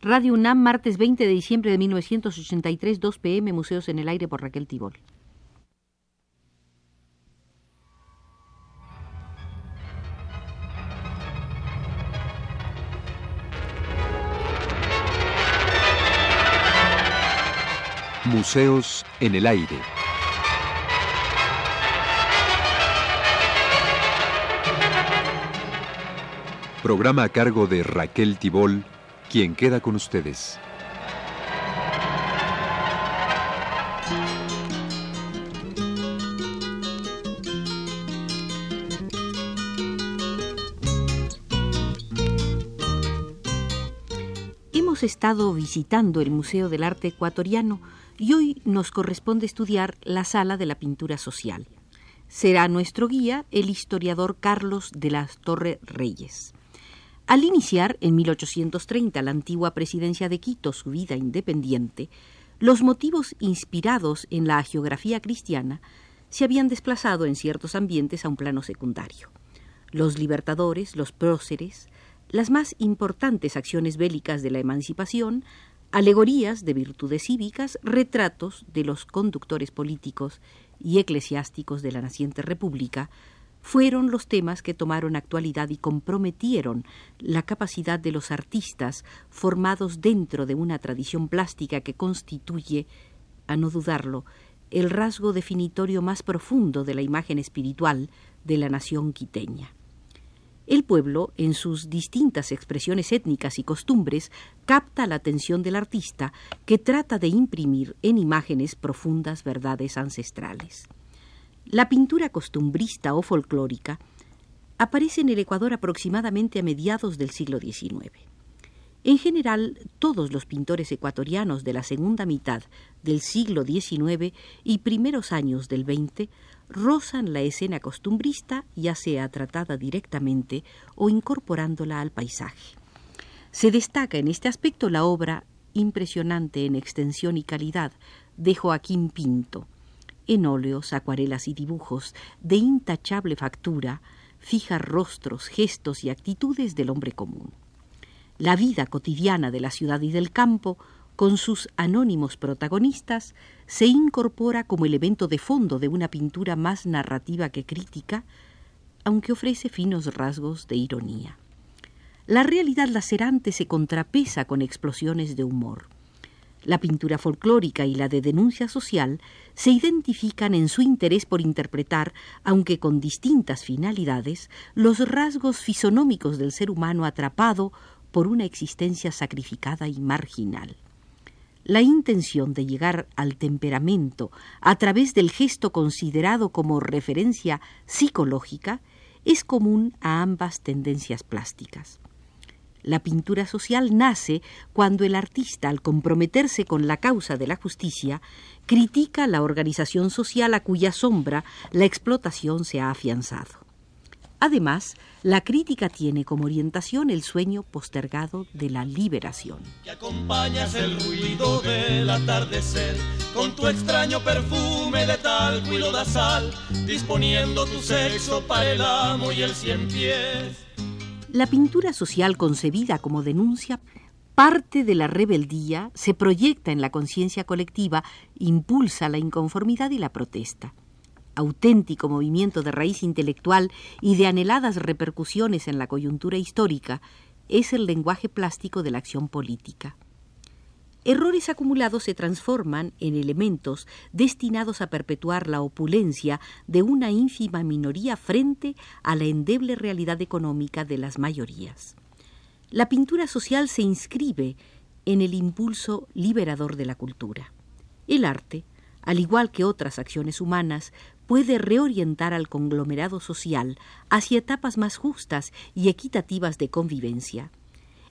Radio UNAM, martes 20 de diciembre de 1983, 2 pm, Museos en el Aire por Raquel Tibol. Museos en el Aire. Programa a cargo de Raquel Tibol, quien queda con ustedes. Hemos estado visitando el Museo del Arte Ecuatoriano y hoy nos corresponde estudiar la sala de la pintura social. Será nuestro guía el historiador Carlos de las Torre Reyes. Al iniciar en 1830 la antigua presidencia de Quito su vida independiente, los motivos inspirados en la geografía cristiana se habían desplazado en ciertos ambientes a un plano secundario. Los libertadores, los próceres, las más importantes acciones bélicas de la emancipación, alegorías de virtudes cívicas, retratos de los conductores políticos y eclesiásticos de la naciente república, fueron los temas que tomaron actualidad y comprometieron la capacidad de los artistas formados dentro de una tradición plástica que constituye, a no dudarlo, el rasgo definitorio más profundo de la imagen espiritual de la nación quiteña. El pueblo, en sus distintas expresiones étnicas y costumbres, capta la atención del artista que trata de imprimir en imágenes profundas verdades ancestrales. La pintura costumbrista o folclórica aparece en el Ecuador aproximadamente a mediados del siglo XIX. En general, todos los pintores ecuatorianos de la segunda mitad del siglo XIX y primeros años del XX rozan la escena costumbrista, ya sea tratada directamente o incorporándola al paisaje. Se destaca en este aspecto la obra impresionante en extensión y calidad de Joaquín Pinto, en óleos, acuarelas y dibujos de intachable factura, fija rostros, gestos y actitudes del hombre común. La vida cotidiana de la ciudad y del campo, con sus anónimos protagonistas, se incorpora como elemento de fondo de una pintura más narrativa que crítica, aunque ofrece finos rasgos de ironía. La realidad lacerante se contrapesa con explosiones de humor. La pintura folclórica y la de denuncia social se identifican en su interés por interpretar, aunque con distintas finalidades, los rasgos fisonómicos del ser humano atrapado por una existencia sacrificada y marginal. La intención de llegar al temperamento a través del gesto considerado como referencia psicológica es común a ambas tendencias plásticas. La pintura social nace cuando el artista, al comprometerse con la causa de la justicia, critica la organización social a cuya sombra la explotación se ha afianzado. Además, la crítica tiene como orientación el sueño postergado de la liberación. Que acompañas el ruido del atardecer con tu extraño perfume de talco y lodazal, disponiendo tu sexo para el amo y el cien pies. La pintura social concebida como denuncia parte de la rebeldía, se proyecta en la conciencia colectiva, impulsa la inconformidad y la protesta. Auténtico movimiento de raíz intelectual y de anheladas repercusiones en la coyuntura histórica, es el lenguaje plástico de la acción política. Errores acumulados se transforman en elementos destinados a perpetuar la opulencia de una ínfima minoría frente a la endeble realidad económica de las mayorías. La pintura social se inscribe en el impulso liberador de la cultura. El arte, al igual que otras acciones humanas, puede reorientar al conglomerado social hacia etapas más justas y equitativas de convivencia.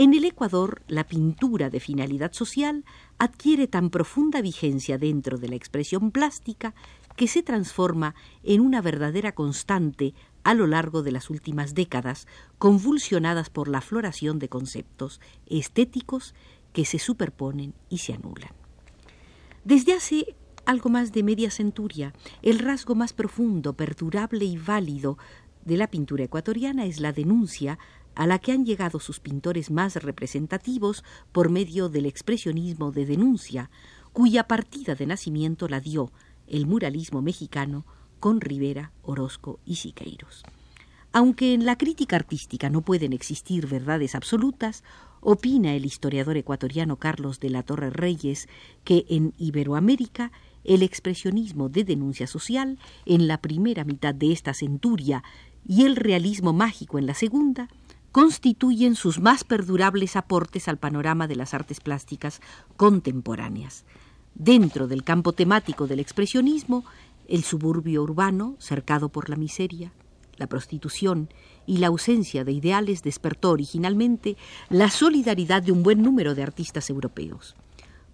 En el Ecuador, la pintura de finalidad social adquiere tan profunda vigencia dentro de la expresión plástica que se transforma en una verdadera constante a lo largo de las últimas décadas, convulsionadas por la floración de conceptos estéticos que se superponen y se anulan. Desde hace algo más de media centuria, el rasgo más profundo, perdurable y válido de la pintura ecuatoriana es la denuncia a la que han llegado sus pintores más representativos por medio del expresionismo de denuncia, cuya partida de nacimiento la dio el muralismo mexicano con Rivera, Orozco y Siqueiros. Aunque en la crítica artística no pueden existir verdades absolutas, opina el historiador ecuatoriano Carlos de la Torre Reyes que en Iberoamérica el expresionismo de denuncia social en la primera mitad de esta centuria y el realismo mágico en la segunda constituyen sus más perdurables aportes al panorama de las artes plásticas contemporáneas. Dentro del campo temático del expresionismo, el suburbio urbano, cercado por la miseria, la prostitución y la ausencia de ideales despertó originalmente la solidaridad de un buen número de artistas europeos.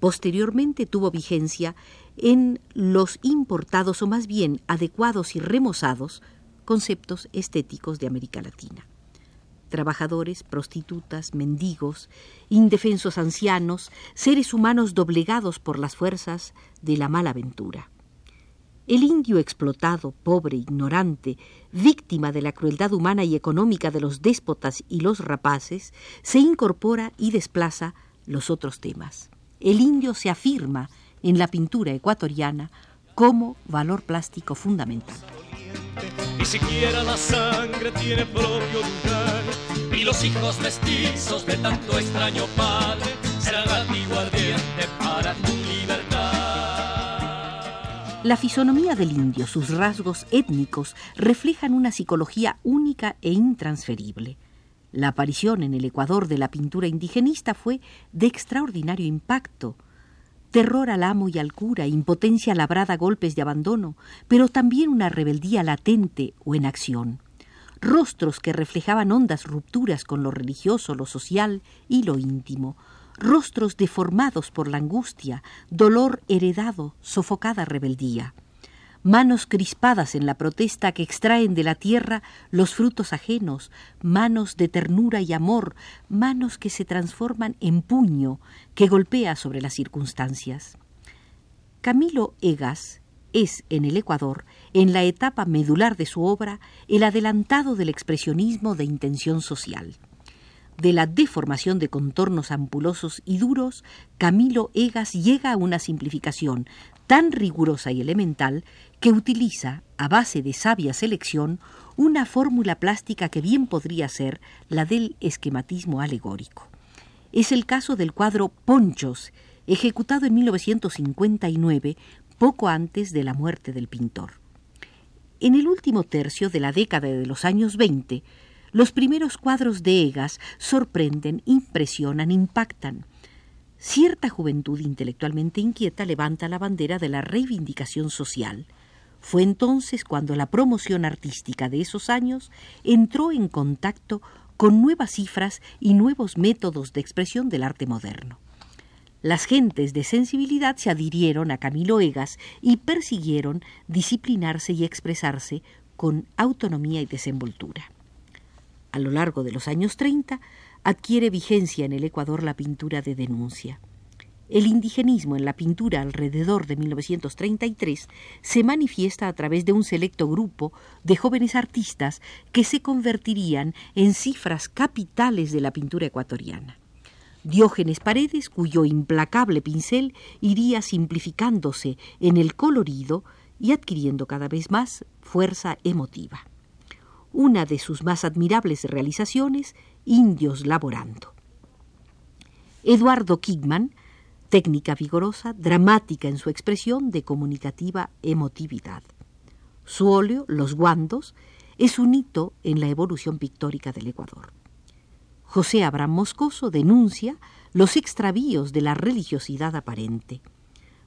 Posteriormente tuvo vigencia en los importados o más bien adecuados y remozados conceptos estéticos de América Latina. Trabajadores, prostitutas, mendigos, indefensos ancianos, seres humanos doblegados por las fuerzas de la mala aventura. El indio explotado, pobre, ignorante, víctima de la crueldad humana y económica de los déspotas y los rapaces, se incorpora y desplaza los otros temas. El indio se afirma en la pintura ecuatoriana como valor plástico fundamental. Siquiera la sangre tiene propio lugar, y los hijos mestizos de tanto extraño padre serán ardiente para tu la fisonomía del indio, sus rasgos étnicos, reflejan una psicología única e intransferible. La aparición en el Ecuador de la pintura indigenista fue de extraordinario impacto. Terror al amo y al cura, impotencia labrada a golpes de abandono, pero también una rebeldía latente o en acción. Rostros que reflejaban hondas rupturas con lo religioso, lo social y lo íntimo, rostros deformados por la angustia, dolor heredado, sofocada rebeldía, manos crispadas en la protesta que extraen de la tierra los frutos ajenos, manos de ternura y amor, manos que se transforman en puño que golpea sobre las circunstancias. Camilo Egas es en el Ecuador, en la etapa medular de su obra, el adelantado del expresionismo de intención social de la deformación de contornos ampulosos y duros, Camilo Egas llega a una simplificación tan rigurosa y elemental que utiliza, a base de sabia selección, una fórmula plástica que bien podría ser la del esquematismo alegórico. Es el caso del cuadro Ponchos, ejecutado en 1959, poco antes de la muerte del pintor. En el último tercio de la década de los años 20, los primeros cuadros de Egas sorprenden, impresionan, impactan. Cierta juventud intelectualmente inquieta levanta la bandera de la reivindicación social. Fue entonces cuando la promoción artística de esos años entró en contacto con nuevas cifras y nuevos métodos de expresión del arte moderno. Las gentes de sensibilidad se adhirieron a Camilo Egas y persiguieron disciplinarse y expresarse con autonomía y desenvoltura. A lo largo de los años 30 adquiere vigencia en el Ecuador la pintura de denuncia. El indigenismo en la pintura alrededor de 1933 se manifiesta a través de un selecto grupo de jóvenes artistas que se convertirían en cifras capitales de la pintura ecuatoriana. Diógenes Paredes, cuyo implacable pincel iría simplificándose en el colorido y adquiriendo cada vez más fuerza emotiva una de sus más admirables realizaciones, Indios Laborando. Eduardo Kigman, técnica vigorosa, dramática en su expresión de comunicativa emotividad. Su óleo, Los Guandos, es un hito en la evolución pictórica del Ecuador. José Abraham Moscoso denuncia los extravíos de la religiosidad aparente.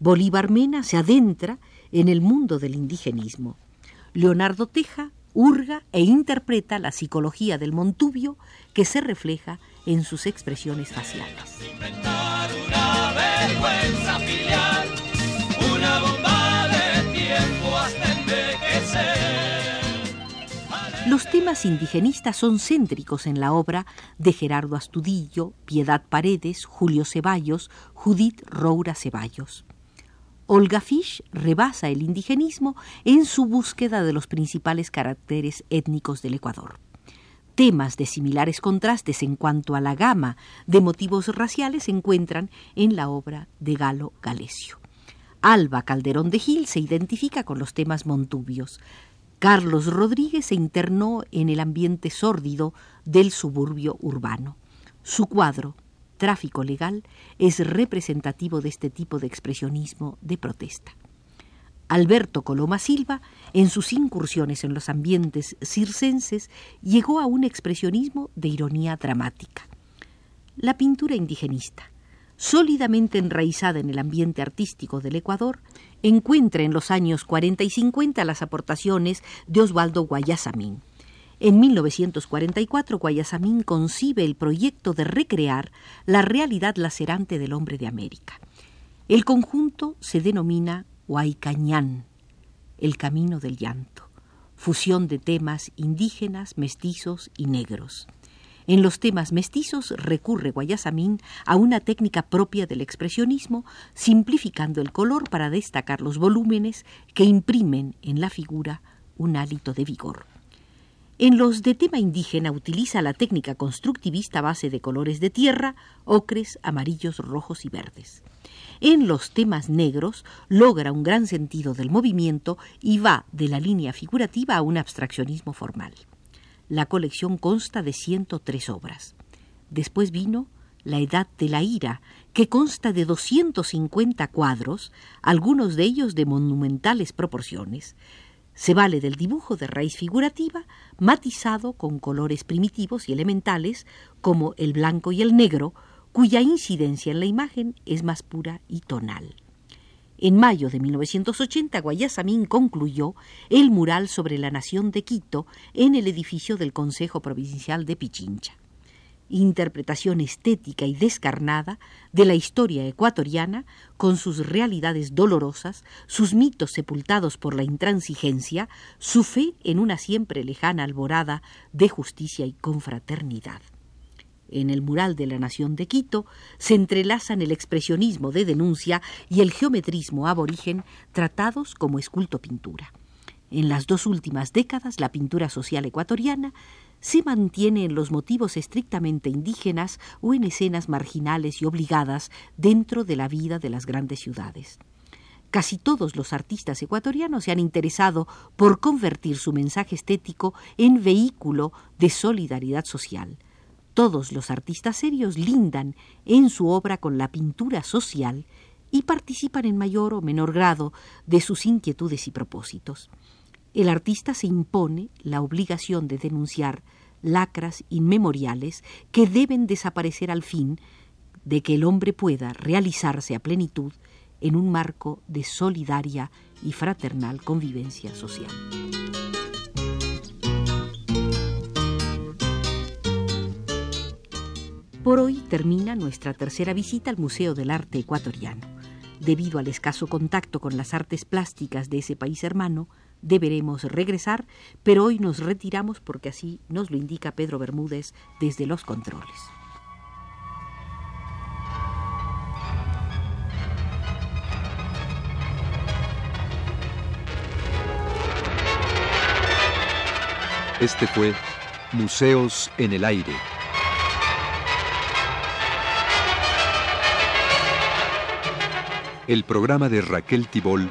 Bolívar Mena se adentra en el mundo del indigenismo. Leonardo Teja hurga e interpreta la psicología del Montubio que se refleja en sus expresiones faciales. Los temas indigenistas son céntricos en la obra de Gerardo Astudillo, Piedad Paredes, Julio Ceballos, Judith Roura Ceballos. Olga Fish rebasa el indigenismo en su búsqueda de los principales caracteres étnicos del Ecuador. Temas de similares contrastes en cuanto a la gama de motivos raciales se encuentran en la obra de Galo Galesio. Alba Calderón de Gil se identifica con los temas montubios. Carlos Rodríguez se internó en el ambiente sórdido del suburbio urbano. Su cuadro, tráfico legal es representativo de este tipo de expresionismo de protesta. Alberto Coloma Silva, en sus incursiones en los ambientes circenses, llegó a un expresionismo de ironía dramática. La pintura indigenista, sólidamente enraizada en el ambiente artístico del Ecuador, encuentra en los años 40 y 50 las aportaciones de Osvaldo Guayasamín. En 1944, Guayasamín concibe el proyecto de recrear la realidad lacerante del hombre de América. El conjunto se denomina Huaycañán, el camino del llanto, fusión de temas indígenas, mestizos y negros. En los temas mestizos recurre Guayasamín a una técnica propia del expresionismo, simplificando el color para destacar los volúmenes que imprimen en la figura un hálito de vigor. En los de tema indígena utiliza la técnica constructivista base de colores de tierra, ocres, amarillos, rojos y verdes. En los temas negros logra un gran sentido del movimiento y va de la línea figurativa a un abstraccionismo formal. La colección consta de 103 obras. Después vino La Edad de la Ira, que consta de 250 cuadros, algunos de ellos de monumentales proporciones, se vale del dibujo de raíz figurativa, matizado con colores primitivos y elementales, como el blanco y el negro, cuya incidencia en la imagen es más pura y tonal. En mayo de 1980, Guayasamín concluyó el mural sobre la nación de Quito en el edificio del Consejo Provincial de Pichincha interpretación estética y descarnada de la historia ecuatoriana con sus realidades dolorosas, sus mitos sepultados por la intransigencia, su fe en una siempre lejana alborada de justicia y confraternidad. En el mural de la Nación de Quito se entrelazan el expresionismo de denuncia y el geometrismo aborigen tratados como esculto pintura. En las dos últimas décadas, la pintura social ecuatoriana se mantiene en los motivos estrictamente indígenas o en escenas marginales y obligadas dentro de la vida de las grandes ciudades. Casi todos los artistas ecuatorianos se han interesado por convertir su mensaje estético en vehículo de solidaridad social. Todos los artistas serios lindan en su obra con la pintura social y participan en mayor o menor grado de sus inquietudes y propósitos el artista se impone la obligación de denunciar lacras inmemoriales que deben desaparecer al fin de que el hombre pueda realizarse a plenitud en un marco de solidaria y fraternal convivencia social. Por hoy termina nuestra tercera visita al Museo del Arte Ecuatoriano. Debido al escaso contacto con las artes plásticas de ese país hermano, deberemos regresar, pero hoy nos retiramos porque así nos lo indica Pedro Bermúdez desde los controles. Este fue Museos en el Aire. El programa de Raquel Tibol